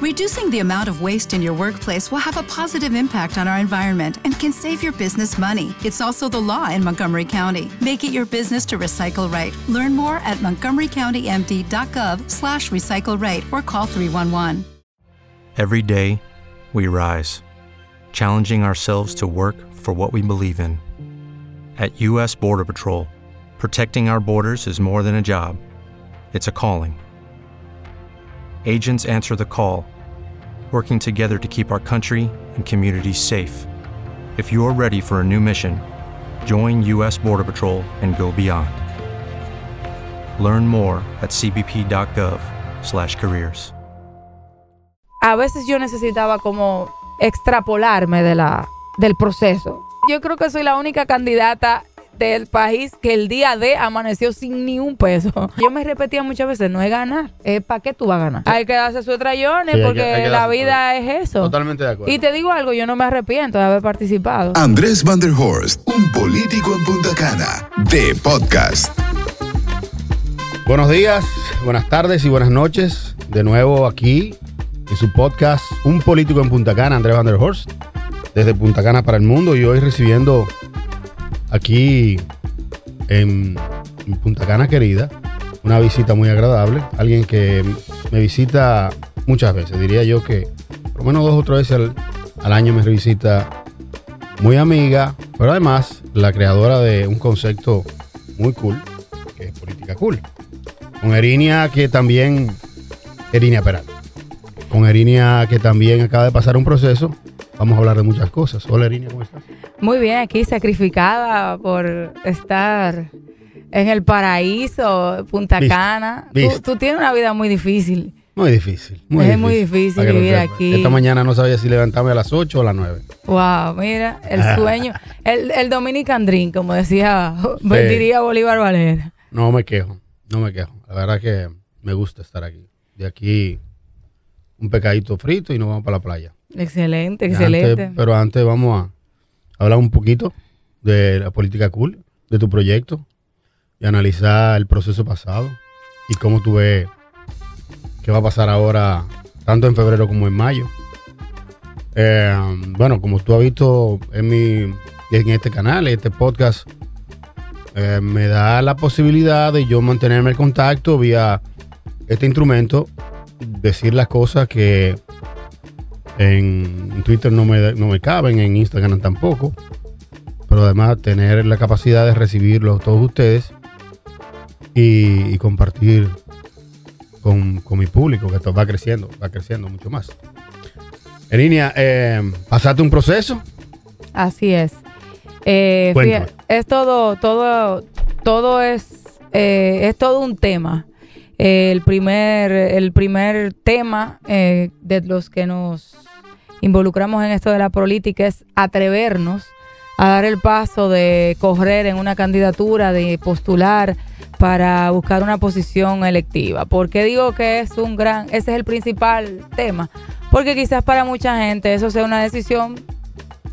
Reducing the amount of waste in your workplace will have a positive impact on our environment and can save your business money. It's also the law in Montgomery County. Make it your business to recycle right. Learn more at montgomerycountymd.gov slash recycle right or call 311. Every day, we rise, challenging ourselves to work for what we believe in. At U.S. Border Patrol, protecting our borders is more than a job, it's a calling. Agents answer the call, working together to keep our country and communities safe. If you're ready for a new mission, join U.S. Border Patrol and go beyond. Learn more at cbp.gov/careers. A veces yo necesitaba como extrapolarme de la, del proceso. Yo creo que soy la única candidata del país que el día de amaneció sin ni un peso. Yo me repetía muchas veces, no es ganar, es para qué tú vas a ganar. Hay que darse sus trayones Sí, hay que- porque hay que la vida es eso. Totalmente de acuerdo. Y te digo algo, yo no me arrepiento de haber participado. Andrés Van der Horst, un político en Punta Cana, de podcast. Buenos días, buenas tardes y buenas noches. De nuevo aquí en su podcast Un político en Punta Cana, Andrés Van der Horst, desde Punta Cana para el mundo. Y hoy recibiendo aquí en, Punta Cana querida una visita muy agradable. Alguien que me visita muchas veces. Diría yo que por lo menos dos o tres veces al, año me visita muy amiga, pero además la creadora de un concepto muy cool, que es política cool. Con Erinia que también, Erinia Peralta. Con Erinia que también acaba de pasar un proceso. Vamos a hablar de muchas cosas. Hola Erinia, ¿cómo estás? Muy bien, aquí sacrificada por estar en el paraíso, Punta Viste, Cana. Tú, viste. tú tienes una vida muy difícil. Muy difícil. Es muy difícil para que lo vivir aquí. Esta mañana no sabía si levantarme a las 8 o a las 9. Wow, mira, el sueño, el, el Dominican Dream, como decía, diría Bolívar Valera. No me quejo, no me quejo. La verdad que me gusta estar aquí. De aquí un pecadito frito y nos vamos para la playa. Excelente, Antes- excelente. pero antes vamos a hablar un poquito de la política cool, de tu proyecto y analizar el proceso pasado y cómo tú ves qué va a pasar ahora, tanto en febrero como en mayo. Eh, bueno, como tú has visto en, mi, en este canal, en este podcast, eh, me da la posibilidad de yo mantenerme en contacto vía este instrumento, decir las cosas que en Twitter no me, no me caben, en Instagram tampoco. Pero además tener la capacidad de recibirlos todos ustedes y, y compartir con, con mi público, que esto va creciendo, va creciendo mucho más. Erinia, eh, pasaste un proceso. Así es. Eh, fíjate, es todo, todo, todo es, eh, es todo un tema. El primer, el primer tema eh, de los que nos involucramos en esto de la política es atrevernos a dar el paso de correr en una candidatura, de postular para buscar una posición electiva. ¿Por qué digo que es un gran, ese es el principal tema? Porque quizás para mucha gente eso sea una decisión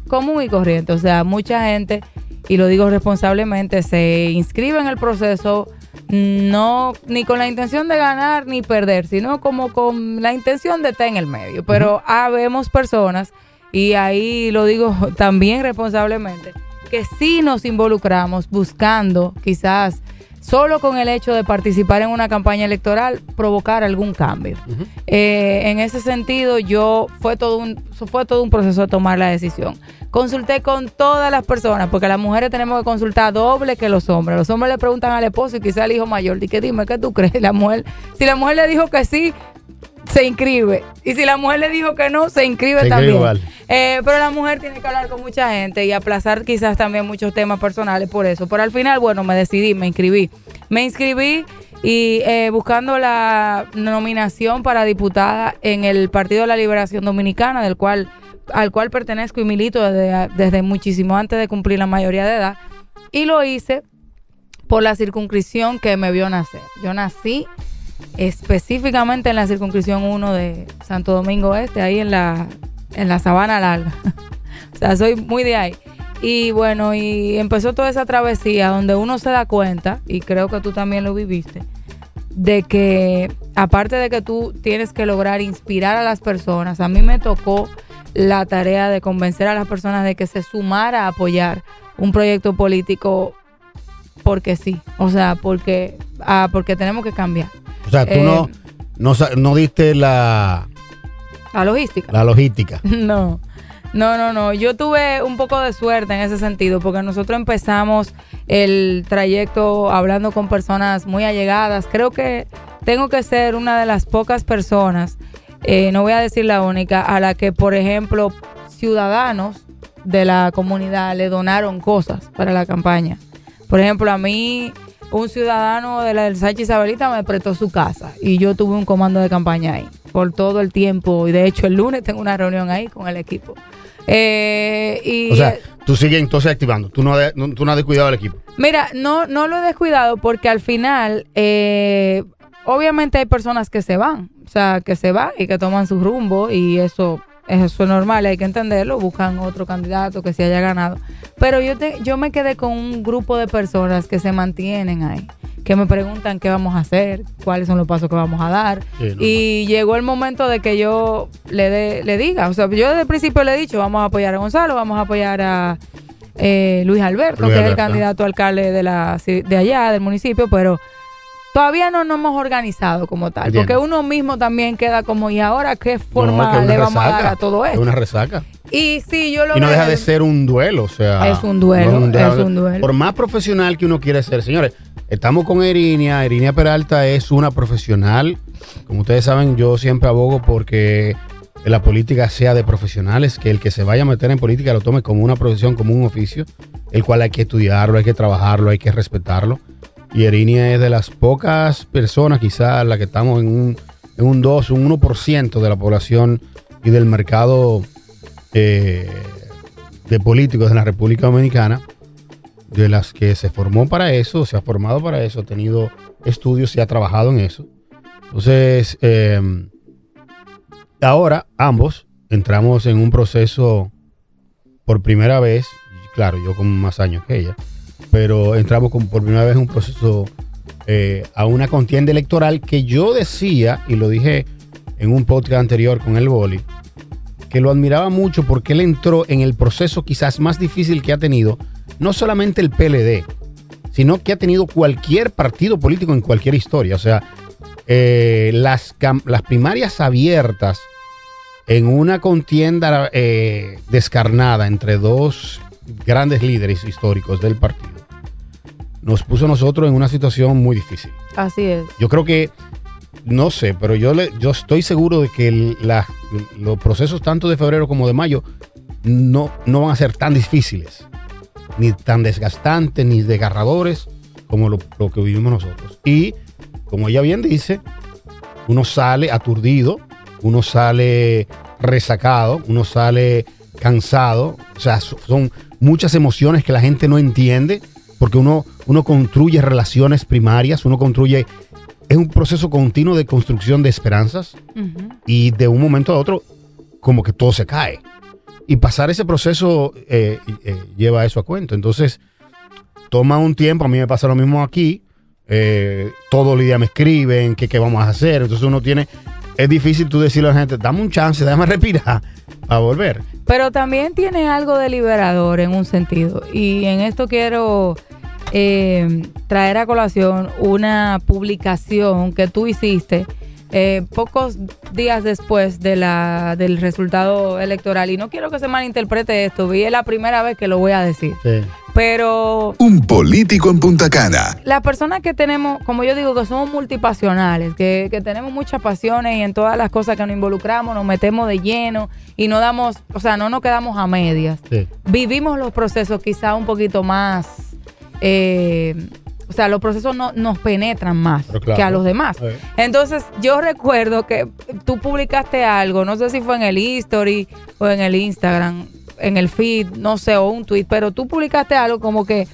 común y corriente. O sea, mucha gente, y lo digo responsablemente, se inscribe en el proceso no ni con la intención de ganar ni perder, sino como con la intención de estar en el medio. Pero habemos personas, y ahí lo digo también responsablemente, que sí nos involucramos buscando quizás solo con el hecho de participar en una campaña electoral provocar algún cambio. Eh, en ese sentido, yo fue todo un fue todo un proceso de tomar la decisión. Consulté con todas las personas, porque las mujeres tenemos que consultar doble que los hombres. Los hombres le preguntan al esposo y quizá al hijo mayor, di que dime qué tú crees. La mujer, si la mujer le dijo que sí, se inscribe. Y si la mujer le dijo que no, se inscribe Se también. igual. Eh, pero la mujer tiene que hablar con mucha gente y aplazar quizás también muchos temas personales por eso. Pero al final, bueno, me decidí, me inscribí. Me inscribí y eh, buscando la nominación para diputada en el Partido de la Liberación Dominicana, del cual al cual pertenezco y milito desde, desde muchísimo antes de cumplir la mayoría de edad. Y lo hice por la circunscripción que me vio nacer. Yo nací específicamente en la circunscripción 1 de Santo Domingo Este, ahí en la, en la Sabana Larga. o sea, soy muy de ahí. Y bueno, y empezó toda esa travesía donde uno se da cuenta, y creo que tú también lo viviste, de que aparte de que tú tienes que lograr inspirar a las personas, a mí me tocó la tarea de convencer a las personas de que se sumara a apoyar un proyecto político porque sí, o sea, porque, ah, porque tenemos que cambiar. O sea, tú Eh, no, no, sa- no diste la, La logística. la logística. No, no, no, no. Yo tuve un poco de suerte en ese sentido, porque nosotros empezamos el trayecto hablando con personas muy allegadas. Creo que tengo que ser una de las pocas personas, eh, no voy a decir la única, a la que, por ejemplo, ciudadanos de la comunidad le donaron cosas para la campaña. Por ejemplo, a mí un ciudadano de la del Sánchez Isabelita me prestó su casa y yo tuve un comando de campaña ahí por todo el tiempo y de hecho el lunes tengo una reunión ahí con el equipo. Eh, y O sea, tú sigues entonces activando. Tú no, has- no- tú no has descuidado el equipo. Mira, no, no lo he descuidado porque al final, eh, obviamente hay personas que se van, o sea, que se van y que toman su rumbo y eso, eso es normal, hay que entenderlo, buscan otro candidato que se haya ganado. Pero yo, te, yo me quedé con un grupo de personas que se mantienen ahí, que me preguntan qué vamos a hacer, cuáles son los pasos que vamos a dar. Sí, y llegó el momento de que yo le, dé- le diga, o sea, yo desde el principio le he dicho, vamos a apoyar a Gonzalo, vamos a apoyar a eh, Luis Alberto, Luis que es el candidato alcalde de, la, de allá, del municipio, pero todavía no nos hemos organizado como tal, porque uno mismo también queda como, ¿y ahora qué forma es le vamos a dar a todo Es esto? una resaca. Y sí, yo lo Y no deja de ser un duelo, o sea. Es un duelo, es un duelo. Por más profesional que uno quiere ser, señores, estamos con Erinia. Erinia Peralta es una profesional. Como ustedes saben, yo siempre abogo porque la política sea de profesionales, que el que se vaya a meter en política lo tome como una profesión, como un oficio, el cual hay que estudiarlo, hay que trabajarlo, hay que respetarlo. Y Erinia es de las pocas personas, quizás la que estamos en un, en un 2, un 1% de la población y del mercado eh, de políticos de la República Dominicana, de las que se formó para eso, se ha formado para eso, ha tenido estudios y ha trabajado en eso. Entonces, eh, ahora ambos entramos en un proceso por primera vez, claro, yo con más años que ella, pero entramos con, por primera vez en un proceso eh, a una contienda electoral que yo decía, y lo dije en un podcast anterior con el Boli, que lo admiraba mucho porque él entró en el proceso quizás más difícil que ha tenido, no solamente el PLD, sino que ha tenido cualquier partido político en cualquier historia. O sea, eh, las, las primarias abiertas en una contienda eh, descarnada entre dos grandes líderes históricos del partido, nos puso a nosotros en una situación muy difícil. Así es. Yo creo que, no sé, pero yo, le, yo estoy seguro de que el- la- los procesos tanto de febrero como de mayo no, no van a ser tan difíciles, ni tan desgastantes, ni desgarradores como lo, lo que vivimos nosotros. Y, como ella bien dice, uno sale aturdido, uno sale resacado, uno sale cansado, o sea, so- son muchas emociones que la gente no entiende, porque uno, uno construye relaciones primarias, uno construye, es un proceso continuo de construcción de esperanzas y de un momento a otro como que todo se cae. Y pasar ese proceso eh, eh, lleva eso a cuento. Entonces, toma un tiempo, a mí me pasa lo mismo aquí, eh, todos los días me escriben, que qué vamos a hacer, entonces uno tiene, es difícil tú decirle a la gente, dame un chance, déjame respirar a volver. Pero también tiene algo de liberador en un sentido. Y en esto quiero eh, traer a colación una publicación que tú hiciste eh, pocos días después de la, del resultado electoral. Y no quiero que se malinterprete esto, vi es la primera vez que lo voy a decir. Pero Un político en Punta Cana. las personas que tenemos, como yo digo, que somos multipasionales, que, que tenemos muchas pasiones y en todas las cosas que nos involucramos nos metemos de lleno y no damos, o sea, no nos quedamos a medias. Sí. Vivimos los procesos quizá un poquito más, eh, o sea, los procesos no, nos penetran más claro. que a los demás. Eh. Entonces, yo recuerdo que tú publicaste algo, no sé si fue en el History o en el Instagram, en el feed, no sé, o un tweet, pero tú publicaste algo como que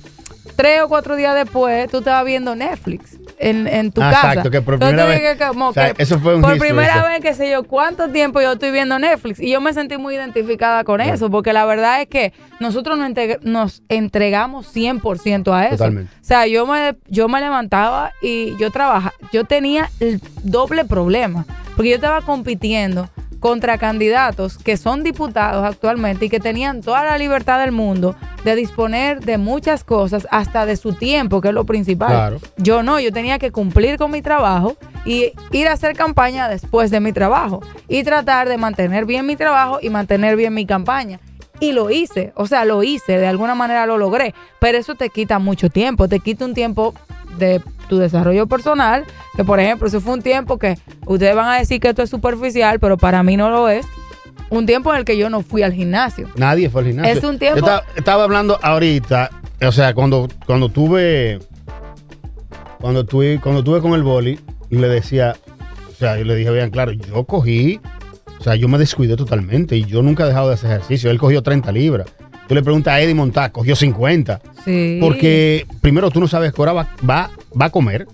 tres o cuatro días después tú estabas viendo Netflix en, en tu Ah, casa. exacto, que por primera vez- que como o sea, que eso fue un Por history, primera eso. vez, qué sé yo, cuánto tiempo yo estoy viendo Netflix. Y yo me sentí muy identificada con eso, porque la verdad es que nosotros nos, nos entregamos 100% a eso. Totalmente. O sea, yo me, yo me levantaba y yo trabajaba, yo tenía el doble problema, porque yo estaba compitiendo contra candidatos que son diputados actualmente y que tenían toda la libertad del mundo de disponer de muchas cosas, hasta de su tiempo, que es lo principal. Claro. Yo no, yo tenía que cumplir con mi trabajo y ir a hacer campaña después de mi trabajo y tratar de mantener bien mi trabajo y mantener bien mi campaña. Y lo hice, o sea, lo hice, de alguna manera lo logré, pero eso te quita mucho tiempo, te quita un tiempo de tu desarrollo personal, que por ejemplo, eso fue un tiempo que ustedes van a decir que esto es superficial, pero para mí no lo es, un tiempo en el que yo no fui al gimnasio. Nadie fue al gimnasio. Es un tiempo- Yo estaba, estaba hablando ahorita, o sea, cuando, cuando tuve. Cuando tuve, cuando tuve con el boli, y le decía, o sea, yo le dije bien claro, yo cogí, o sea, yo me descuidé totalmente y yo nunca he dejado de hacer ejercicio. Él cogió 30 libras. Tú le preguntas a Eddie Montá, cogió 50. Sí. Porque primero tú no sabes qué hora va, va, va a comer.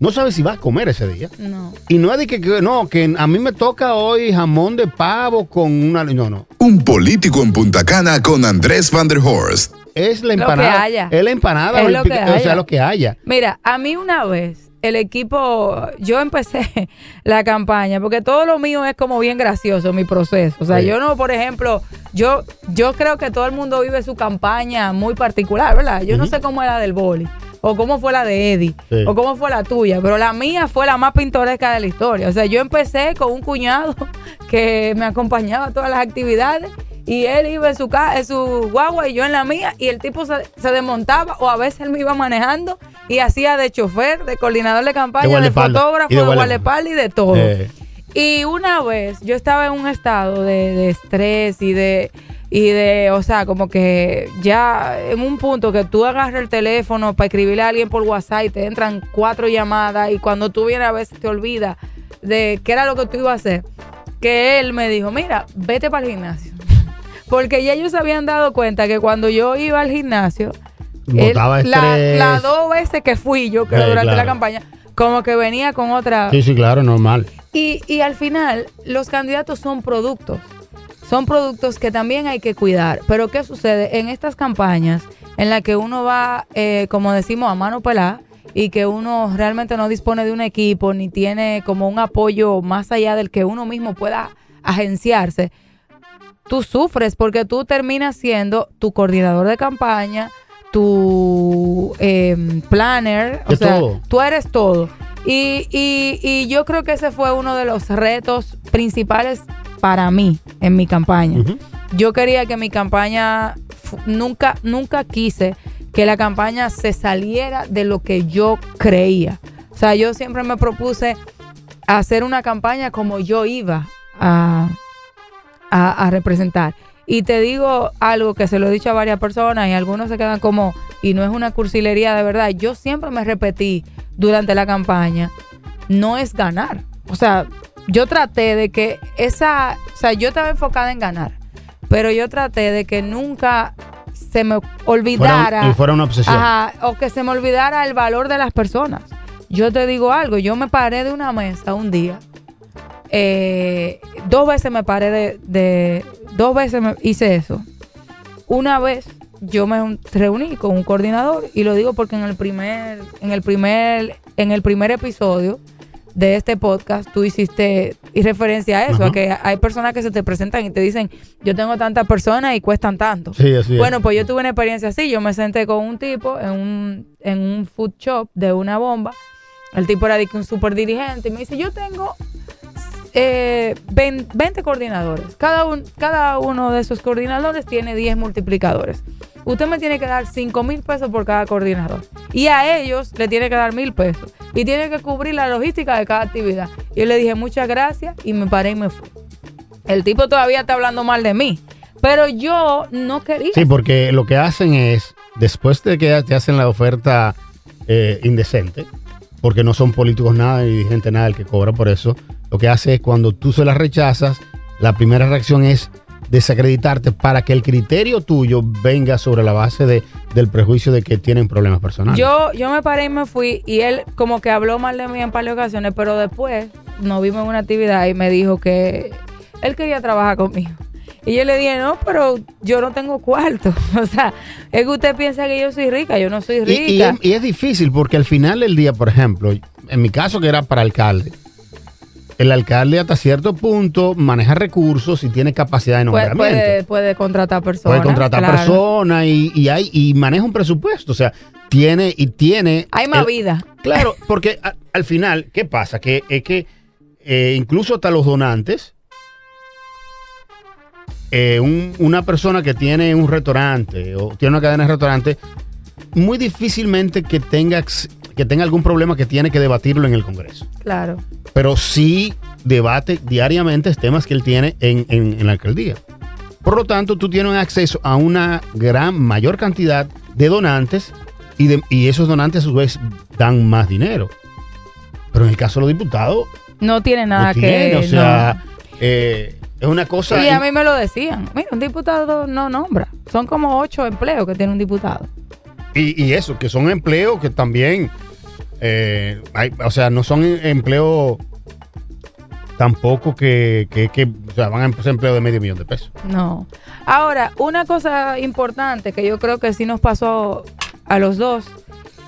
No sabes si va a comer ese día. No. Y no es de que, que- no, que a mí me toca hoy jamón de pavo con una. No, no. Un político en Punta Cana con Andrés Van der Horst. Es la Lo que empanada. haya. Es la empanada Es lo que o haya. sea, lo que haya. Mira, a mí una vez el equipo, yo empecé la campaña, porque todo lo mío es como bien gracioso, mi proceso. O sea, Sí. yo no, por ejemplo, yo, yo creo que todo el mundo vive su campaña muy particular, ¿verdad? Yo no sé cómo es la del boli, o cómo fue la de Eddie, Sí. o cómo fue la tuya, pero la mía fue la más pintoresca de la historia. O sea, yo empecé con un cuñado que me acompañaba a todas las actividades. Y él iba en su, ca- en su guagua y yo en la mía, y el tipo se, se desmontaba, o a veces él me iba manejando y hacía de chofer, de coordinador de campaña, de, fotógrafo, Y de guardaespaldas y de todo. Eh, Y una vez yo estaba en un estado de, de estrés y de, y de, o sea, como que ya en un punto que tú agarras el teléfono para escribirle a alguien por WhatsApp y te entran cuatro llamadas y cuando tú vienes a veces te olvidas de qué era lo que tú ibas a hacer, que él me dijo, mira, vete para el gimnasio. Porque ya ellos se habían dado cuenta que cuando yo iba al gimnasio, él- la- las dos veces que fui yo, creo, durante la campaña, como que venía con otra... sí, sí, claro, normal. Y, y al final, los candidatos son productos. Son productos que también hay que cuidar. Pero ¿qué sucede? En estas campañas en las que uno va, eh, como decimos, a mano pelada y que uno realmente no dispone de un equipo ni tiene como un apoyo más allá del que uno mismo pueda agenciarse, tú sufres porque tú terminas siendo tu coordinador de campaña, tu eh, planner, o De sea, todo. tú eres todo. Y, y, y yo creo que ese fue uno de los retos principales para mí en mi campaña. Yo quería que mi campaña, nunca, nunca quise que la campaña se saliera de lo que yo creía. O sea, yo siempre me propuse hacer una campaña como yo iba a, a, a representar. Y te digo algo que se lo he dicho a varias personas y algunos se quedan como, y no es una cursilería de verdad. Yo siempre me repetí durante la campaña, no es ganar. O sea, yo traté de que esa, o sea, yo estaba enfocada en ganar, pero yo traté de que nunca se me olvidara. Fuera, y fuera una obsesión. Ajá, o que se me olvidara el valor de las personas. Yo te digo algo, yo me paré de una mesa un día, eh, dos veces me paré de, de- dos veces me hice eso. Una vez yo me un- reuní con un coordinador y lo digo porque en el primer, en el primer, en el primer episodio de este podcast tú hiciste y referencia a eso, Ajá. a que hay personas que se te presentan y te dicen, yo tengo tantas personas y cuestan tanto. Sí, así es. Bueno, pues yo tuve una experiencia así. Yo me senté con un tipo en un, en un food shop de una bomba. El tipo era de un super dirigente y me dice, yo tengo eh, 20, 20 coordinadores. Cada, un- cada uno de esos coordinadores tiene 10 multiplicadores. Usted me tiene que dar 5 mil pesos por cada coordinador. Y a ellos le tiene que dar mil pesos. Y tiene que cubrir la logística de cada actividad. Yo le dije muchas gracias y me paré y me fui. El tipo todavía está hablando mal de mí. Pero yo no quería. Sí, porque lo que hacen es, después de que te hacen la oferta eh, indecente, porque no son políticos nada y gente nada el que cobra por eso, lo que hace es cuando tú se la rechazas, la primera reacción es desacreditarte para que el criterio tuyo venga sobre la base de, del prejuicio de que tienen problemas personales. Yo, yo me paré y me fui y él como que habló mal de mí en varias ocasiones, pero después nos vimos en una actividad y me dijo que él quería trabajar conmigo. Y yo le dije, no, pero yo no tengo cuarto. O sea, es que usted piensa que yo soy rica, yo no soy Y, y rica. y es difícil porque al final del día, por ejemplo, en mi caso que era para alcalde, el alcalde hasta cierto punto maneja recursos y tiene capacidad de puede, nombramiento. puede, puede contratar personas. Puede contratar claro. personas y, y hay y maneja un presupuesto, o sea, tiene y tiene Hay más el- vida. Claro, porque a- al final, ¿qué pasa? Que es que eh, incluso hasta los donantes, eh, un- una persona que tiene un restaurante o tiene una cadena de restaurantes, muy difícilmente que tenga, que tenga algún problema que tiene que debatirlo en el Congreso. Claro. Pero sí debate diariamente temas que él tiene en, en- en la alcaldía. Por lo tanto, tú tienes acceso a una gran, mayor cantidad de donantes y, de- y esos donantes a su vez dan más dinero. Pero en el caso de los diputados, No tiene no nada tiene, que. o sea, eh, es una cosa... Y a mí me lo decían. Mira, un diputado no nombra. Son como ocho empleos que tiene un diputado. Y, y eso, que son empleos que también, eh, hay- o sea, no son empleos tampoco que, que, que, o sea, van a ser empleos de medio millón de pesos. No. Ahora, una cosa importante que yo creo que sí nos pasó a los dos,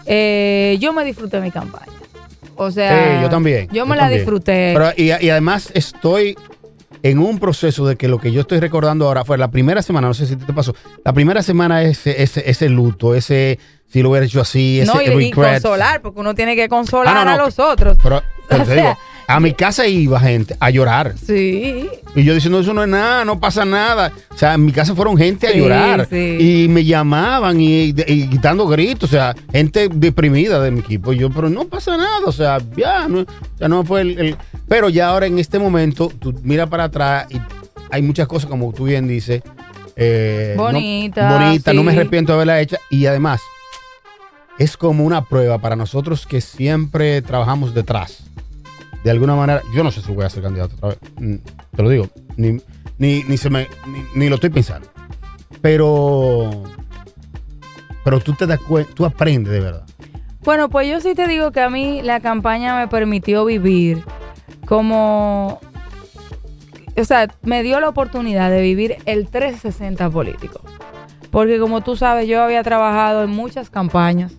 eh, yo me disfruté mi campaña. O sea, Sí, yo también. Yo me la también. disfruté. Pero, y, y además estoy en un proceso de que lo que yo estoy recordando ahora fue la primera semana, no sé si te pasó, la primera semana ese, ese, ese luto, ese, si lo hubiera hecho así, ese no, y, y regret. consolar, porque uno tiene que consolar Ah, no, a los otros. Pero, pero O sea, digo, a mi casa iba gente a llorar. Sí. Y yo diciendo, eso no es nada, no pasa nada. O sea, en mi casa fueron gente a Sí, llorar. sí. Y me llamaban y, y gritando gritos. O sea, gente deprimida de mi equipo. Y yo, pero no pasa nada. O sea, ya no, ya no fue el, el- Pero ya ahora en este momento, tú miras para atrás y hay muchas cosas, como tú bien dices. eh, no- Bonita, bonita, no me arrepiento de haberla hecha. Y además, es como una prueba para nosotros que siempre trabajamos detrás de alguna manera, yo no sé si voy a ser candidato otra vez. Mm, Te lo digo, ni, ni, ni se me, ni, ni lo estoy pensando. Pero, pero tú te das cuenta, tú aprendes de verdad. Bueno, pues yo sí te digo que a mí la campaña me permitió vivir como, o sea, me dio la oportunidad de vivir el 360 político. Porque como tú sabes, yo había trabajado en muchas campañas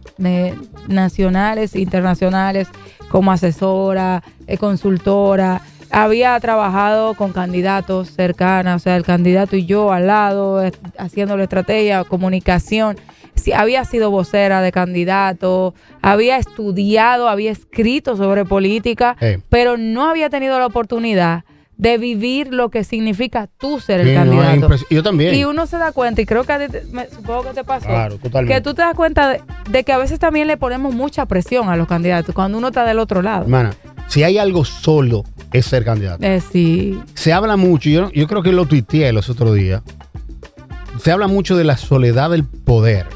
nacionales, internacionales, como asesora, eh, consultora. Había trabajado con candidatos cercanos, o sea, el candidato y yo al lado, eh, haciendo la estrategia, comunicación. Sí, había sido vocera de candidato, había estudiado, había escrito sobre política, pero no había tenido la oportunidad de vivir lo que significa tú ser el Sí, candidato. yo también. Y uno se da cuenta, y creo que a ti me- supongo que te pasó, Claro, totalmente. que tú te das cuenta de, de que a veces también le ponemos mucha presión a los candidatos cuando uno está del otro lado. Hermana, si hay algo solo, es ser candidato. Eh, sí, Se habla mucho, yo, yo creo que lo tuiteé los otros días. Se habla mucho de la soledad del poder.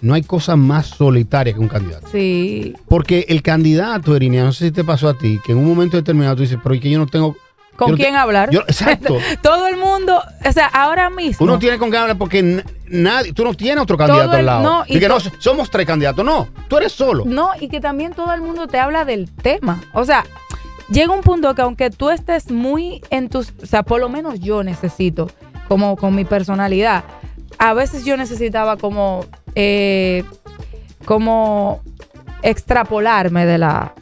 No hay cosa más solitaria que un candidato. sí. Porque el candidato, Erinia, no sé si te pasó a ti, que en un momento determinado tú dices, pero es que yo no tengo. ¿Con yo no te- quién hablar? yo- exacto. Todo el mundo, o sea, ahora mismo. Uno tiene con qué hablar porque nadie, tú no tienes otro candidato el- al lado. no, y y que no, somos tres candidatos. No, tú eres solo. No, y que también todo el mundo te habla del tema. O sea, llega un punto que aunque tú estés muy en tus, o sea, por lo menos yo necesito, como con mi personalidad, a veces yo necesitaba como, eh, como extrapolarme de la,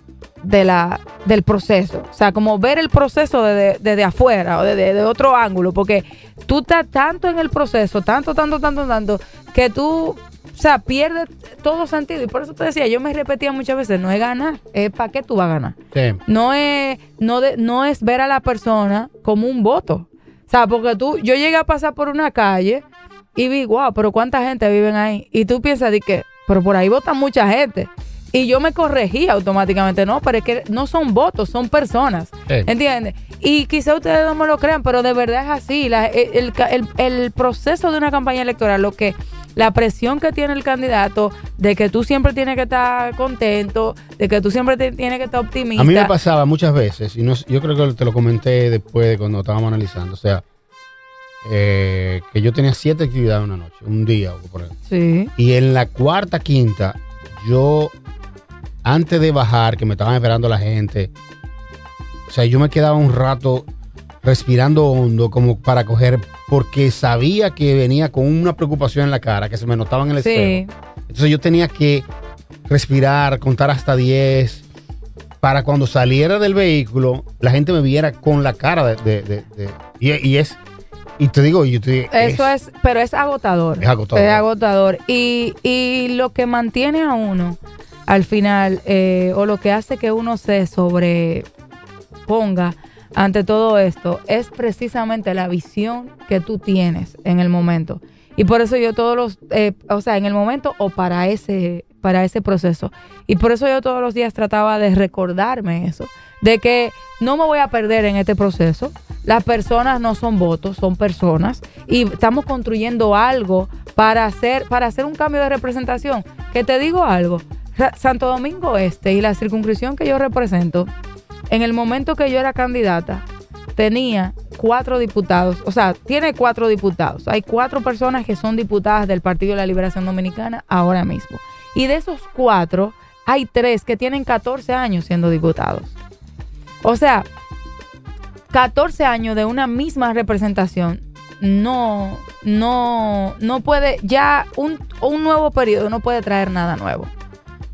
de la, del proceso. O sea, como ver el proceso desde, desde afuera o desde de otro ángulo, porque tú estás tanto en el proceso, tanto, tanto, tanto, tanto, que tú, o sea, pierdes todo sentido. Y por eso te decía, yo me repetía muchas veces, no es ganar, es para qué tú vas a ganar. Sí. No es, no, de- no es ver a la persona como un voto. O sea, porque tú, yo llegué a pasar por una calle y vi, wow, pero cuánta gente viven ahí. Y tú piensas de que, pero por ahí vota mucha gente. Y yo me corregí automáticamente, no, pero es que no son votos, son personas. Sí. ¿Entiendes? Y quizá ustedes no me lo crean, pero de verdad es así. La- el, el- el proceso de una campaña electoral, lo que la presión que tiene el candidato de que tú siempre tienes que estar contento, de que tú siempre te- tienes que estar optimista. A mí me pasaba muchas veces, y no, yo creo que te lo comenté después de cuando estábamos analizando. O sea, eh, que yo tenía siete actividades una noche, un día, por ejemplo. Sí. Y en la cuarta, quinta, yo, antes de bajar, que me estaban esperando la gente, o sea, yo me quedaba un rato respirando hondo como para coger, porque sabía que venía con una preocupación en la cara, que se me notaba en el Sí. espejo. Entonces yo tenía que respirar, contar hasta 10, para cuando saliera del vehículo, la gente me viera con la cara de... de- de- de- y, y es... Y te digo, yo te Eso es, pero es agotador. Es agotador. Es agotador. Y, y lo que mantiene a uno al final, eh, o lo que hace que uno se sobreponga ante todo esto, es precisamente la visión que tú tienes en el momento. Y por eso yo todos los, eh, o sea, en el momento o para ese, para ese proceso. Y por eso yo todos los días trataba de recordarme eso, de que no me voy a perder en este proceso. Las personas no son votos, son personas y estamos construyendo algo para hacer para hacer un cambio de representación. Que te digo algo, Santo Domingo Este y la circunscripción que yo represento, en el momento que yo era candidata, tenía cuatro diputados, o sea, tiene cuatro diputados. Hay cuatro personas que son diputadas del Partido de la Liberación Dominicana ahora mismo. Y de esos cuatro, hay tres que tienen 14 años siendo diputados. O sea, 14 años de una misma representación no, no, no puede, ya un, un nuevo periodo no puede traer nada nuevo.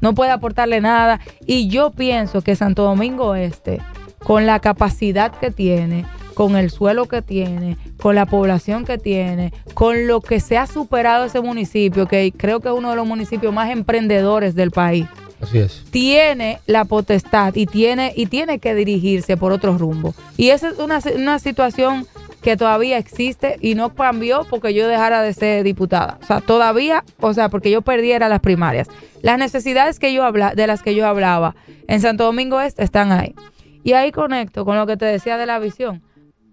No puede aportarle nada. Y yo pienso que Santo Domingo Este, con la capacidad que tiene, con el suelo que tiene, con la población que tiene, con lo que se ha superado ese municipio, que creo que es uno de los municipios más emprendedores del país Así es. tiene la potestad y tiene, y tiene que dirigirse por otro rumbo. Y esa es una, una situación que todavía existe y no cambió porque yo dejara de ser diputada. O sea, todavía, o sea, porque yo perdiera las primarias. Las necesidades que yo habla, de las que yo hablaba en Santo Domingo Este están ahí. Y ahí conecto con lo que te decía de la visión.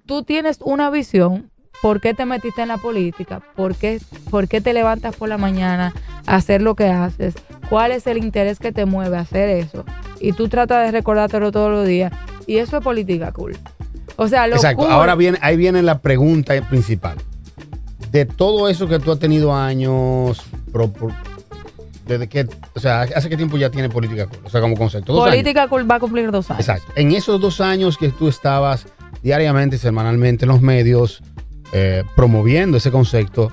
Tú tienes una visión, ¿por qué te metiste en la política? ¿Por qué, por qué te levantas por la mañana a hacer lo que haces? ¿Cuál es el interés que te mueve a hacer eso? Y tú tratas de recordártelo todos los días. Y eso es política cool. O sea, lo Exacto. cool- Ahora viene, ahí viene la pregunta principal. De todo eso que tú has tenido años, pro- pro- desde que, o sea, ¿hace qué tiempo ya tiene política? cool? O sea, como concepto. Dos años. política cool va a cumplir dos años. Exacto. En esos dos años que tú estabas diariamente, semanalmente en los medios, eh, promoviendo ese concepto,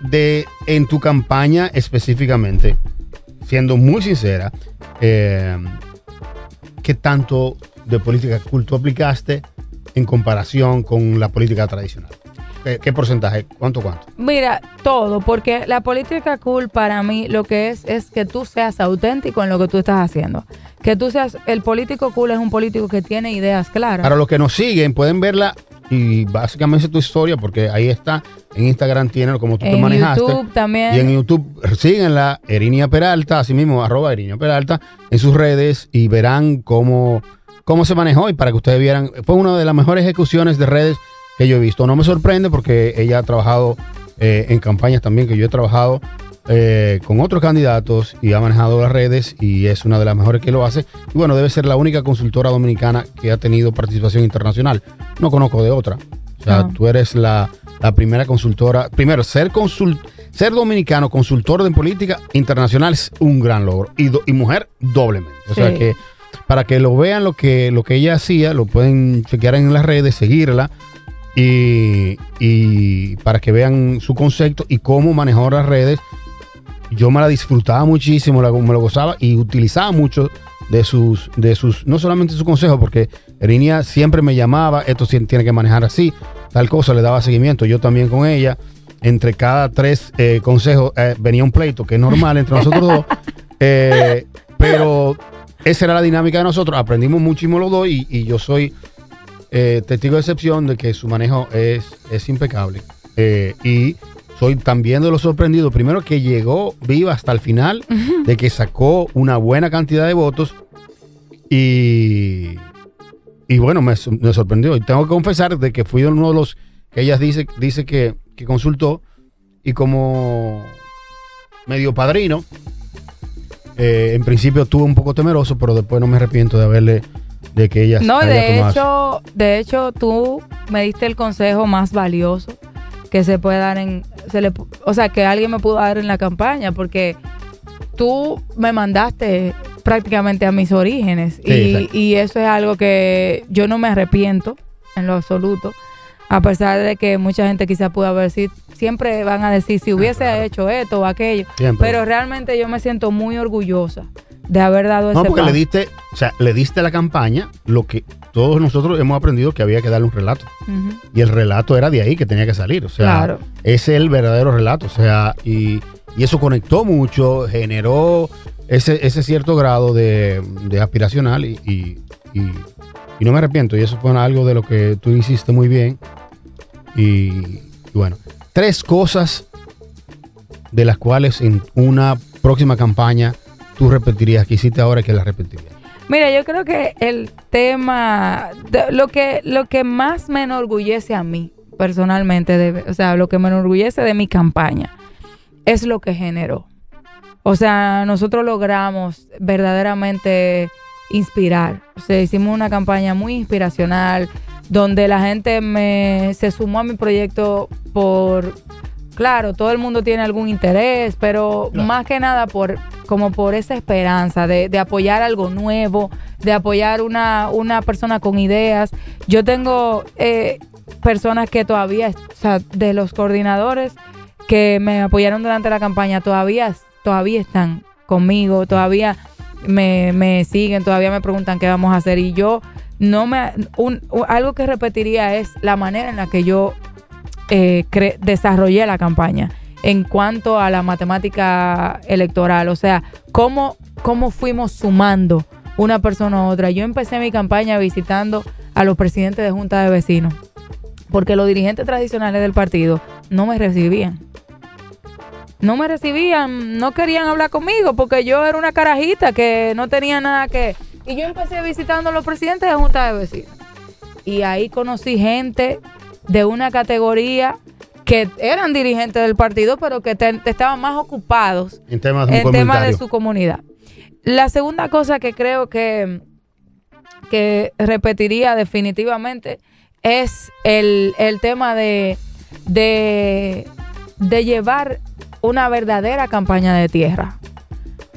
de en tu campaña específicamente, siendo muy sincera, eh, ¿qué tanto de política cool tú aplicaste en comparación con la política tradicional? ¿Qué, qué porcentaje? ¿Cuánto, cuánto? Mira, todo, porque la política cool para mí lo que es es que tú seas auténtico en lo que tú estás haciendo. Que tú seas, el político cool es un político que tiene ideas claras. Para los que nos siguen, pueden verla y básicamente tu historia, porque ahí está. En Instagram tiene como tú te en manejaste. YouTube también. Y en YouTube síguenla, Erinia Peralta, así mismo, arroba Erinia Peralta, en sus redes y verán cómo, cómo se manejó y para que ustedes vieran, fue una de las mejores ejecuciones de redes que yo he visto. No me sorprende porque ella ha trabajado eh, en campañas también, que yo he trabajado eh, con otros candidatos y ha manejado las redes y es una de las mejores que lo hace. Y bueno, debe ser la única consultora dominicana que ha tenido participación internacional. No conozco de otra. O sea, No. tú eres la, la primera consultora. Primero, ser consul- ser dominicano, consultor de política internacional es un gran logro. Y, do- y mujer, doblemente. O sea que para que lo vean lo que, lo que ella hacía, lo pueden chequear en las redes, seguirla. Y, y para que vean su concepto y cómo manejó las redes. Yo me la disfrutaba muchísimo, la- me lo gozaba y utilizaba mucho de sus, de sus, no solamente sus consejos, porque Erinia siempre me llamaba, esto tiene que manejar así, tal cosa, le daba seguimiento, yo también con ella. Entre cada tres eh, consejos eh, venía un pleito, que es normal entre nosotros dos. Eh, pero esa era la dinámica de nosotros. Aprendimos muchísimo los dos y, y yo soy eh, testigo de excepción de que su manejo es, es impecable. Eh, y soy también de los sorprendidos. Primero que llegó viva hasta el final, de que sacó una buena cantidad de votos y, y bueno, me, me sorprendió. Y tengo que confesar de que fui uno de los que ella dice, dice que, que consultó y como medio padrino, eh, en principio estuve un poco temeroso, pero después no me arrepiento de haberle, de que ella No, haya de tomado- hecho, de hecho, tú me diste el consejo más valioso que se puede dar en, se le, o sea, que alguien me pudo dar en la campaña, porque tú me mandaste prácticamente a mis orígenes. Sí, y, y eso es algo que yo no me arrepiento en lo absoluto, a pesar de que mucha gente quizá pudo haber sido, siempre van a decir si hubiese claro. hecho esto o aquello, Siempre. pero realmente yo me siento muy orgullosa de haber dado No, ese porque le diste, o sea, le diste a la campaña lo que todos nosotros hemos aprendido que había que darle un relato. Y el relato era de ahí que tenía que salir. O sea, Claro. ese es el verdadero relato. O sea, y, y eso conectó mucho, generó ese, ese cierto grado de, de aspiracional y, y- y- y no me arrepiento. Y eso fue algo de lo que tú hiciste muy bien. Y, bueno, tres cosas de las cuales en una próxima campaña tú repetirías que hiciste ahora y que las repetirías. Mira, yo creo que el tema, de- lo que lo que más me enorgullece a mí personalmente, de- o sea, lo que me enorgullece de mi campaña es lo que generó. O sea, nosotros logramos verdaderamente inspirar. O sea, hicimos una campaña muy inspiracional donde la gente me se sumó a mi proyecto por claro, todo el mundo tiene algún interés, pero Claro. más que nada por como por esa esperanza de, de apoyar algo nuevo, de apoyar una, una persona con ideas. Yo tengo eh, personas que todavía, o sea, de los coordinadores que me apoyaron durante la campaña, todavía, todavía están conmigo, todavía me, me siguen, todavía me preguntan qué vamos a hacer. Y yo no me un- u- algo que repetiría es la manera en la que yo eh, desarrollé la campaña en cuanto a la matemática electoral, o sea, cómo, cómo fuimos sumando una persona a otra. Yo empecé mi campaña visitando a los presidentes de junta de vecinos, porque los dirigentes tradicionales del partido no me recibían. No me recibían, no querían hablar conmigo, porque yo era una carajita que no tenía nada que... Y yo empecé visitando a los presidentes de junta de vecinos. Y ahí conocí gente de una categoría que eran dirigentes del partido, pero que te- estaban más ocupados En temas de en tema de su comunidad. La segunda cosa que creo que, que repetiría definitivamente es el, el tema de, de, de llevar una verdadera campaña de tierra.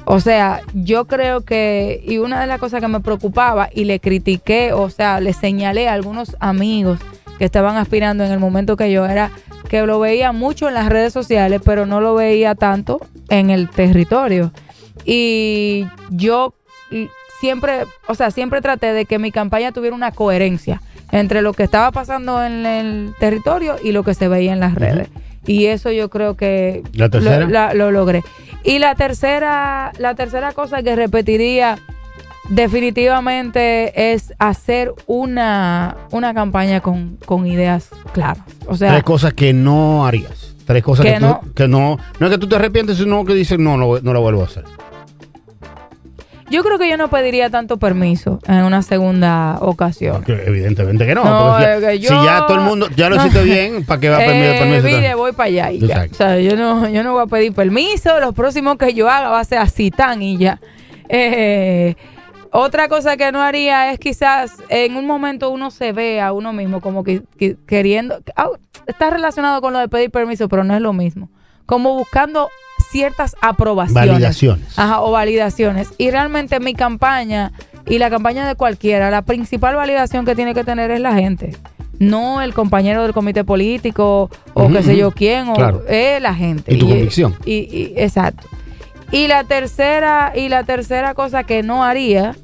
O sea, yo creo que, y una de las cosas que me preocupaba y le critiqué, o sea, le señalé a algunos amigos que estaban aspirando en el momento que yo era, que lo veía mucho en las redes sociales, pero no lo veía tanto en el territorio. Y yo siempre, o sea, siempre traté de que mi campaña tuviera una coherencia entre lo que estaba pasando en el territorio y lo que se veía en las redes. Y eso yo creo que ¿La? Lo, la- lo logré. Y la tercera, la tercera cosa que repetiría definitivamente es hacer una, una campaña con, con ideas claras. O sea, Tres cosas que no harías. Tres cosas que, Que tú- no. que no. No es que tú te arrepientes, sino que dices, no, no, no lo vuelvo a hacer. Yo creo que yo no pediría tanto permiso en una segunda ocasión. Evidentemente que no. Si, ya todo el mundo ya lo hiciste bien, ¿para qué va a pedir Eh, permiso? mire, voy para allá y ya. Exacto. O sea, yo no, yo no voy a pedir permiso. Los próximos que yo haga va a ser así tan y ya. Eh, otra cosa que no haría es quizás en un momento uno se ve a uno mismo como que, que queriendo. ah, está relacionado con lo de pedir permiso, pero no es lo mismo. Como buscando ciertas aprobaciones. Validaciones. Ajá, o validaciones. Y realmente mi campaña y la campaña de cualquiera, la principal validación que tiene que tener es la gente. No el compañero del comité político o qué sé yo quién, o Claro. la gente. Y tu convicción. y- y- exacto. Y la tercera, y la tercera cosa que no haría,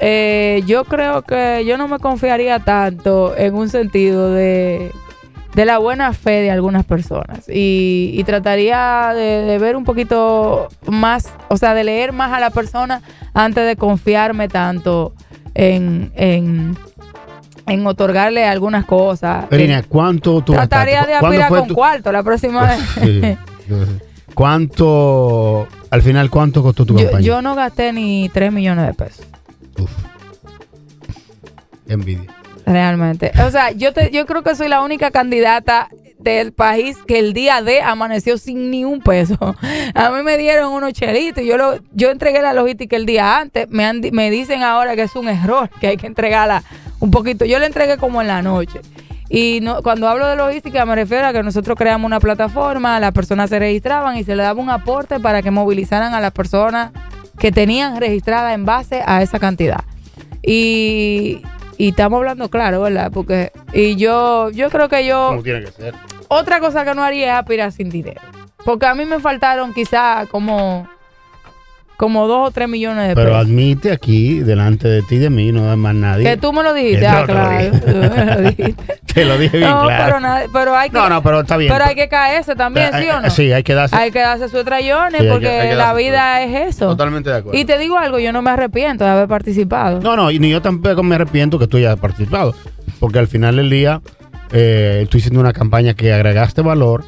eh, yo creo que yo no me confiaría tanto en un sentido de, de la buena fe de algunas personas y, y trataría de, de ver un poquito más, o sea, de leer más a la persona antes de confiarme tanto en, en, en otorgarle algunas cosas. Erina, ¿cuánto tú Trataría de aspirar con tu- cuarto la próxima vez. Sí, yo sé. ¿Cuánto, al final, cuánto costó tu Yo, campaña? yo no gasté ni 3 millones de pesos. Uf. Envidia. Realmente. O sea, yo te, yo creo que soy la única candidata del país que el día de amaneció sin ni un peso. A mí me dieron unos chelitos. Yo lo, yo entregué la logística el día antes. Me, han me dicen ahora que es un error, que hay que entregarla un poquito. Yo la entregué como en la noche. Y no, cuando hablo de logística me refiero a que nosotros creamos una plataforma, las personas se registraban y se le daba un aporte para que movilizaran a las personas que tenían registrada en base a esa cantidad. Y, y estamos hablando claro, ¿verdad? Porque y yo yo creo que yo Como tiene que ser. otra cosa que no haría es aspirar sin dinero. Porque a mí me faltaron quizá como como dos o tres millones de Pero pesos. admite aquí, delante de ti y de mí, no hay más nadie. Que tú me lo dijiste, ah, claro. dije. tú me lo dijiste. Te lo dije bien no, claro. pero, nada- pero hay que, no, no, pero está bien. pero hay que caerse también, ¿sí o no? Sí, hay que darse. Hay que darse sus trayones Sí, hay que- porque hay que la vida es eso. Totalmente de acuerdo. Y te digo algo, yo no me arrepiento de haber participado. No, no, y ni yo tampoco me arrepiento que tú hayas participado. Porque al final del día, eh, tú hiciste una campaña que agregaste valor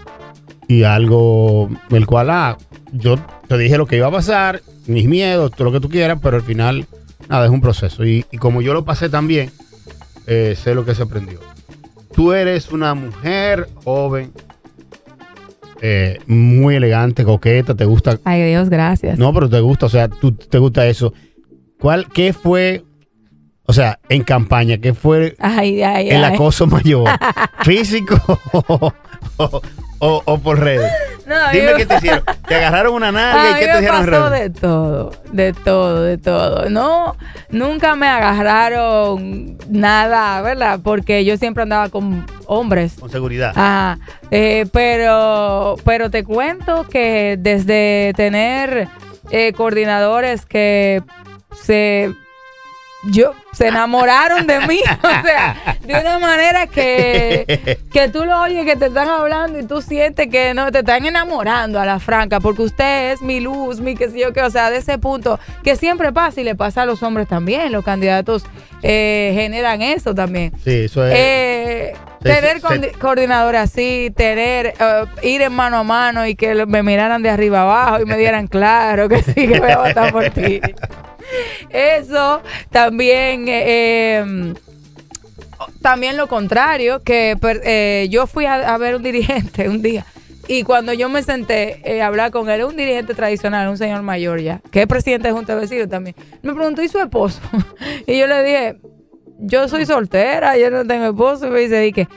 y algo el cual, ah, yo te dije lo que iba a pasar, mis miedos, todo lo que tú quieras, pero al final, nada, es un proceso. Y, y como yo lo pasé también, eh, sé lo que se aprendió. Tú eres una mujer joven, eh, muy elegante, coqueta, te gusta Ay, Dios, gracias. no, pero te gusta, o sea, tú te gusta eso. ¿Cuál, qué fue, o sea, en campaña, qué fue Ay, ay, el ay. acoso mayor? ¿Físico o, o- o- o por redes? No, Dime qué te hicieron. ¿Te agarraron una nalga y qué te hicieron pasó de todo, de todo, de todo. No, nunca me agarraron nada, ¿verdad? Porque yo siempre andaba con hombres. Con seguridad. Ajá, eh, pero, pero te cuento que desde tener eh, coordinadores que se yo se enamoraron de mí, o sea, de una manera que, que tú lo oyes que te están hablando y tú sientes que no te están enamorando a la franca, porque usted es mi luz, mi que sé yo qué, o sea, de ese punto que siempre pasa y le pasa a los hombres también, los candidatos eh, generan eso también. Sí, eso es. Eh, Se- tener se- coordinadores así, tener, eh, ir en mano a mano y que me miraran de arriba abajo y me dieran claro que sí, que voy a votar por ti. Eso también, eh, eh, también lo contrario, que eh, yo fui a, a ver un dirigente un día y cuando yo me senté a hablar con él, un dirigente tradicional, un señor mayor ya, que es presidente de Junta de Vecinos también, me preguntó, ¿y su esposo? y yo le dije, yo soy soltera, yo no tengo esposo. Y me dice, di que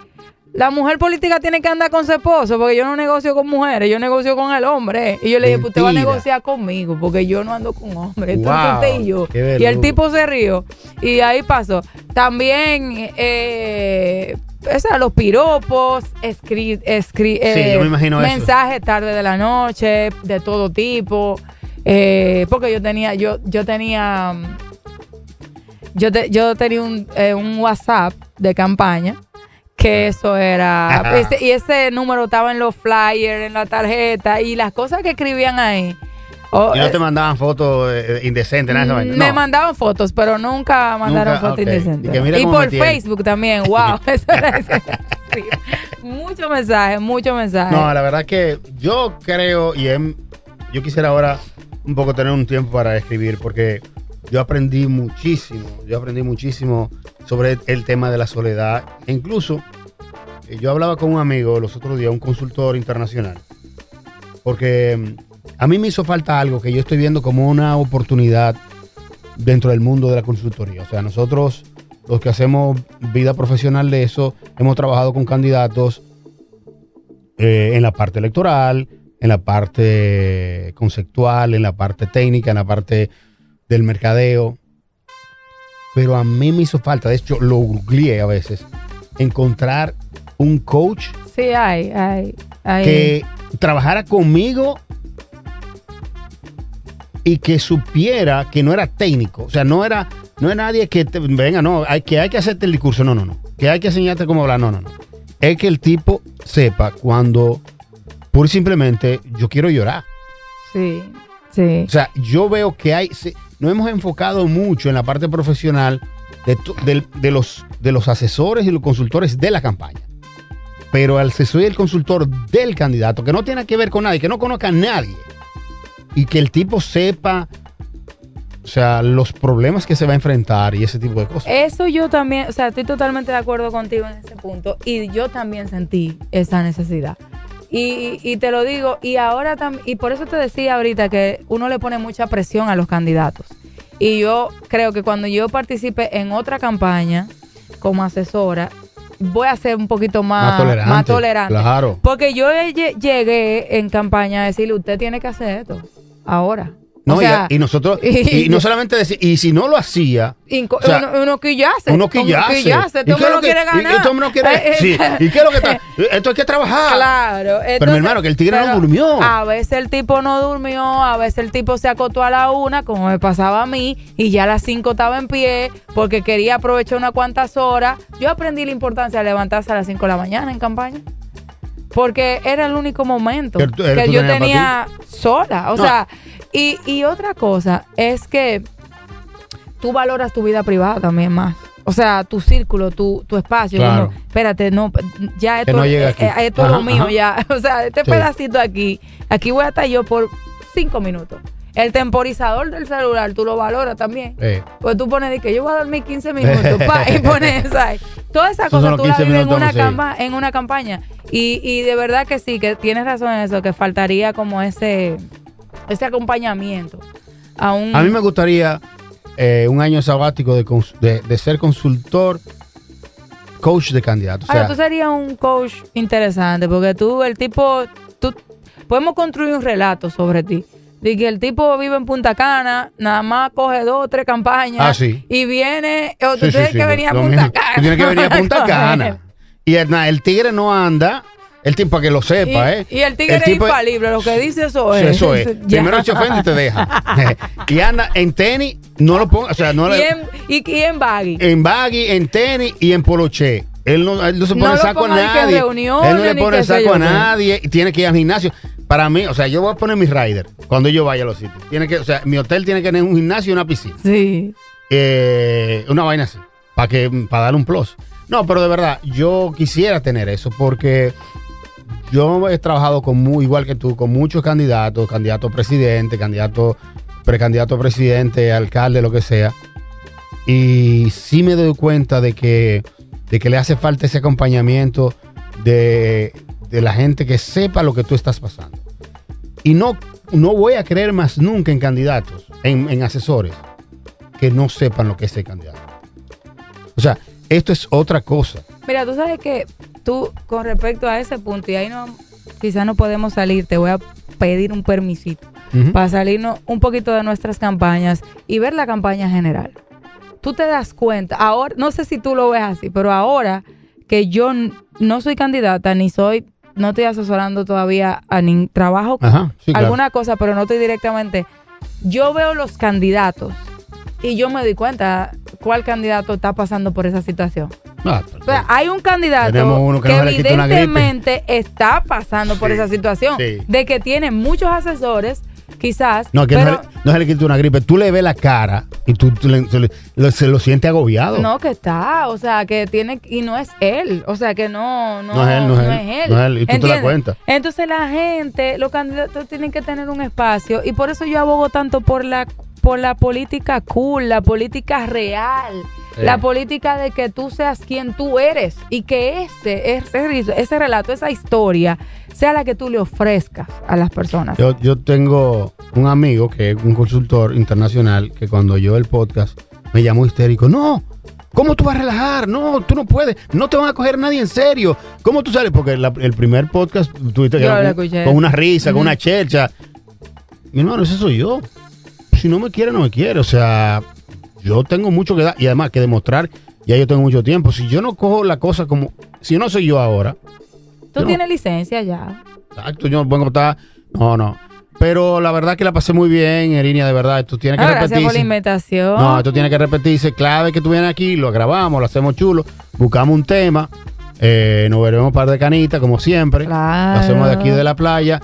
la mujer política tiene que andar con su esposo, porque yo no negocio con mujeres, yo negocio con el hombre. Y yo le dije, pues usted va a negociar conmigo, porque yo no ando con hombres. Wow, usted y yo. qué Y el tipo se rió. Y ahí pasó. También, eh, o sea, los piropos, escri, escri- Sí, me eso. mensajes tarde de la noche, de todo tipo. Eh, porque yo tenía, yo, yo tenía yo, te- yo tenía un, eh, un WhatsApp de campaña que eso era ese- y ese número estaba en los flyers, en la tarjeta y las cosas que escribían ahí. o, y no te eh, mandaban fotos eh, indecentes, nada de vaina. me mandaban fotos, pero nunca mandaron Nunca, fotos indecentes. Y por. Facebook también, wow. eso era sí. Muchos mensajes, muchos mensajes. No, la verdad que yo creo y em- yo quisiera ahora un poco tener un tiempo para escribir porque yo aprendí muchísimo, yo aprendí muchísimo sobre el tema de la soledad. E incluso eh, yo hablaba con un amigo los otros días, un consultor internacional, porque mm, a mí me hizo falta algo que yo estoy viendo como una oportunidad dentro del mundo de la consultoría. O sea, nosotros los que hacemos vida profesional de eso, hemos trabajado con candidatos eh, en la parte electoral, en la parte conceptual, en la parte técnica, en la parte del mercadeo. Pero a mí me hizo falta, de hecho lo googleé a veces, encontrar un coach Sí, hay, hay, hay. que trabajara conmigo y que supiera que no era técnico. O sea, no era, no era nadie que te, venga, no, hay que, hay que hacerte el discurso. No, no, no. Que hay que enseñarte cómo hablar. No, no, no. Es que el tipo sepa cuando y simplemente yo quiero llorar. Sí, sí. O sea, yo veo que hay, se- no hemos enfocado mucho en la parte profesional de los asesores y los consultores de la campaña. Pero al asesor y el consultor del candidato, que no tiene que ver con nadie, que no conozca a nadie, y que el tipo sepa, o sea, los problemas que se va a enfrentar y ese tipo de cosas. Eso yo también, o sea, estoy totalmente de acuerdo contigo en ese punto y yo también sentí esa necesidad. Y, y te lo digo, y ahora también, y por eso te decía ahorita que uno le pone mucha presión a los candidatos. Y yo creo que cuando yo participe en otra campaña como asesora, voy a ser un poquito más, Más tolerante, más tolerante. claro. Porque yo lle- llegué en campaña a decirle, usted tiene que hacer esto ahora. No, O y- sea, y, nosotros, y, no solamente decir, y si no lo hacía, o sea, uno, uno quillase. uno quillase. quillase, ¿Y Todo que- quiere y ganar. todo el mundo quiere- sí, ¿y qué es lo que está? Esto hay que trabajar. Claro. mi entonces- hermano, que el tigre no pero durmió. A veces el tipo no durmió, a veces el tipo se acostó a la una, como me pasaba a mí, y ya a las cinco estaba en pie porque quería aprovechar unas cuantas horas. Yo aprendí la importancia de levantarse a las cinco de la mañana en campaña. Porque era el único momento Que yo tenía sola. O No. sea, y, y otra cosa es que tú valoras tu vida privada también más. O sea, tu círculo, tu, tu espacio. Claro. Como, espérate, no, ya esto, no eh, eh, esto es Ajá, lo mío ajá. ya. O sea, este Sí. pedacito aquí, aquí voy a estar yo por cinco minutos. El temporizador del celular, tú lo valoras también. Eh, Pues tú pones de que yo voy a dormir 15 minutos pa, y pones esa Esos son cosas los tú las 15 vives en una, sí. campa- en una campaña. Y, y de verdad que sí, que tienes razón en eso, que faltaría como ese, ese acompañamiento. A, un, a mí me gustaría eh, un año sabático de, de, de ser consultor, coach de candidatos. O Ahora, sea, tú serías un coach interesante, porque tú, el tipo, tú, podemos construir un relato sobre ti. De que el tipo vive en Punta Cana, nada más coge dos o tres campañas. Ah, sí. Y viene, o tú sí, tienes sí, que venir a Punta. Cana. Tú tienes que venir a Punta. Cana. Y el, na- el tigre no anda, el tipo, para que lo sepa, y, ¿eh? y el tigre es tipo- infalible, lo que dice eso es. Eso es. Primero se ofende y te deja. y anda en tenis, no lo ponga, o sea, no y, le, en, y, y en baggy. en baggy, en tenis y en poloché. Él no, él no se pone saco a nadie. él no le pone saco a nadie tiene que ir al gimnasio. Para mí, o sea, yo voy a poner mi rider cuando yo vaya a los sitios. Tiene que, o sea, mi hotel tiene que tener un gimnasio y una piscina. Sí. Eh, una vaina así. Para que, para darle un plus. No, pero de verdad, yo quisiera tener eso porque yo he trabajado con muy, igual que tú, con muchos candidatos, candidato a presidente, candidato, precandidato a presidente, alcalde, lo que sea. Y sí me doy cuenta de que, de que le hace falta ese acompañamiento de, de la gente que sepa lo que tú estás pasando. Y no, no voy a creer más nunca en candidatos, en, en asesores, que no sepan lo que es el candidato. O sea, esto es otra cosa. Mira, tú sabes que tú, con respecto a ese punto, y ahí no, quizás no podemos salir, te voy a pedir un permisito para salirnos un poquito de nuestras campañas y ver la campaña general. Tú te das cuenta, ahora, no sé si tú lo ves así, pero ahora que yo no soy candidata ni soy, no estoy asesorando todavía a ningún trabajo, Ajá, sí, claro. alguna cosa, pero no estoy directamente. Yo veo los candidatos y yo me doy cuenta cuál candidato está pasando por esa situación. Ah, O sea, hay un candidato que evidentemente está pasando por esa situación. sí. De que tiene muchos asesores, quizás. no, que pero, no, le, no quita una gripe. Tú le ves la cara y tú, tú le- se, le- lo, se lo siente agobiado. No, que está, o sea, que tiene, y no es él, o sea, que no, no, No es él, no es él, no es él, y tú te das cuenta. Entonces la gente, los candidatos tienen que tener un espacio, y por eso yo abogo tanto por la, por la política cool, la política real, Sí. la política de que tú seas quien tú eres, y que ese, ese, ese relato, esa historia, sea la que tú le ofrezcas a las personas. Yo, yo tengo un amigo que es un consultor internacional que cuando oyó el podcast me llamó histérico. No, ¿cómo tú vas a relajar? No, tú no puedes. No te van a coger nadie en serio. ¿Cómo tú sales? Porque la- el primer podcast tuviste que Yo con, una risa, con una chercha. Mi hermano, ese soy yo. Si no me quiere, no me quiere. O sea, yo tengo mucho que dar y además que demostrar. Ya yo tengo mucho tiempo. Si yo no cojo la cosa como. Si no soy yo ahora, Tú yo no- tienes licencia ya. Exacto, yo no pongo estar. No, no. Pero la verdad que la pasé muy bien, Erinia, de verdad. Esto tiene que Ah, gracias por la repetirse. invitación. No, esto tiene que repetirse. Clave que tú vienes aquí, lo grabamos, lo hacemos chulo, buscamos un tema, eh, nos veremos un par de canitas, como siempre. Claro. Lo hacemos de aquí de la playa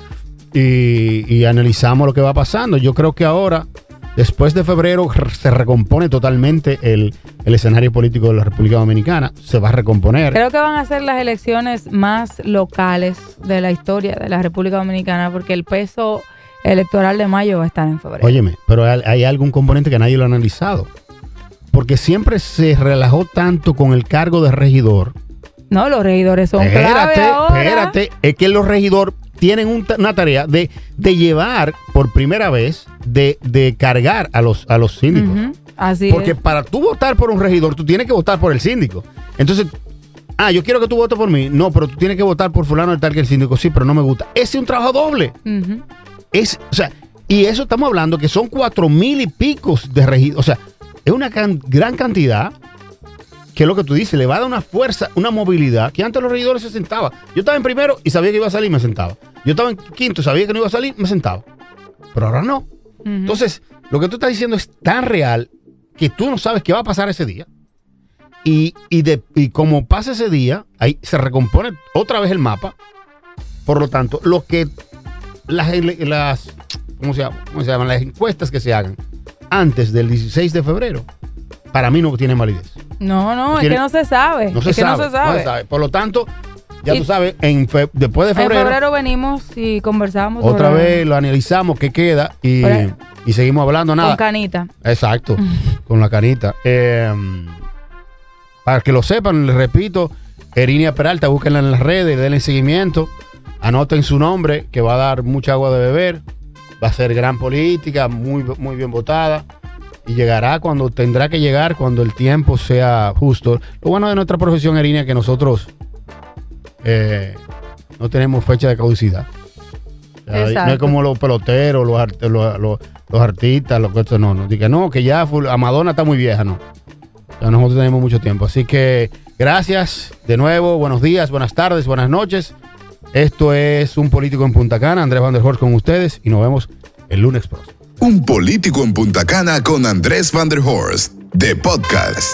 y, y analizamos lo que va pasando. Yo creo que ahora, después de febrero, se recompone totalmente el, el escenario político de la República Dominicana. Se va a recomponer. Creo que van a ser las elecciones más locales de la historia de la República Dominicana porque el peso electoral de mayo va a estar en febrero. Óyeme, pero hay, hay algún componente que nadie lo ha analizado. Porque siempre se relajó tanto con el cargo de regidor. no, los regidores son clave Espérate, ahora. espérate. Es que los regidores tienen un una tarea de, de llevar por primera vez, de, de cargar a los, a los síndicos. Ujú, Así Porque es. para tú votar por un regidor, tú tienes que votar por el síndico. Entonces, Ah, yo quiero que tú votes por mí. No, pero tú tienes que votar por fulano de tal que el síndico. Sí, pero no me gusta. Ese es un trabajo doble. Es, o sea, y eso estamos hablando que son cuatro mil y picos de regidores. O sea, es una can- gran cantidad que es lo que tú dices, le va a dar una fuerza, una movilidad, que antes los regidores se sentaban. Yo estaba en primero y sabía que iba a salir, me sentaba. Yo estaba en quinto y sabía que no iba a salir, me sentaba. Pero ahora no. Entonces, lo que tú estás diciendo es tan real que tú no sabes qué va a pasar ese día. Y, y, de, y como pasa ese día, ahí se recompone otra vez el mapa. Por lo tanto, lo que las, las ¿cómo se, llama? ¿Cómo se llaman? Las encuestas que se hagan antes del 16 de febrero, para mí no tienen validez. No, no, es Tiene- que no se sabe. No se, es que sabe, no se sabe. Por lo tanto, ya Y- tú sabes, en fe- después de En febrero, febrero venimos y conversamos otra sobre- vez lo analizamos, qué queda y, y seguimos hablando nada. con canita. Exacto, con la canita. Eh, para que lo sepan, les repito, Erinia Peralta, búsquenla en las redes, denle seguimiento, anoten su nombre, que va a dar mucha agua de beber, va a ser gran política, muy, muy bien votada, y llegará cuando tendrá que llegar, cuando el tiempo sea justo. Lo bueno de nuestra profesión, Erinia, es que nosotros eh, no tenemos fecha de caducidad. O sea, No es como los peloteros, los, art- los, los- los artistas, los que esto no, no. Diga, no, que ya a Madonna está muy vieja, no. O sea, nosotros tenemos mucho tiempo. Así que gracias de nuevo, buenos días, buenas tardes, buenas noches. Esto es Un Político en Punta Cana, Andrés Van der Horst con ustedes y nos vemos el lunes próximo. Un político en Punta Cana con Andrés Van der Horst, de podcast.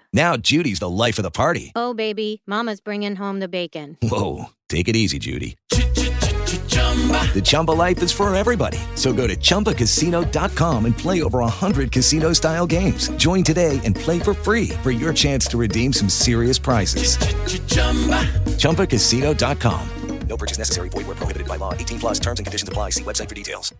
Now Judy's the life of the party. Oh, baby, Mama's bringing home the bacon. Whoa, take it easy, Judy. The Chumba life is for everybody. So go to ChumbaCasino.com and play over 100 casino-style games. Join today and play for free for your chance to redeem some serious prizes. ChumbaCasino.com. No purchase necessary. Void were prohibited by law. 18 plus terms and conditions apply. See website for details.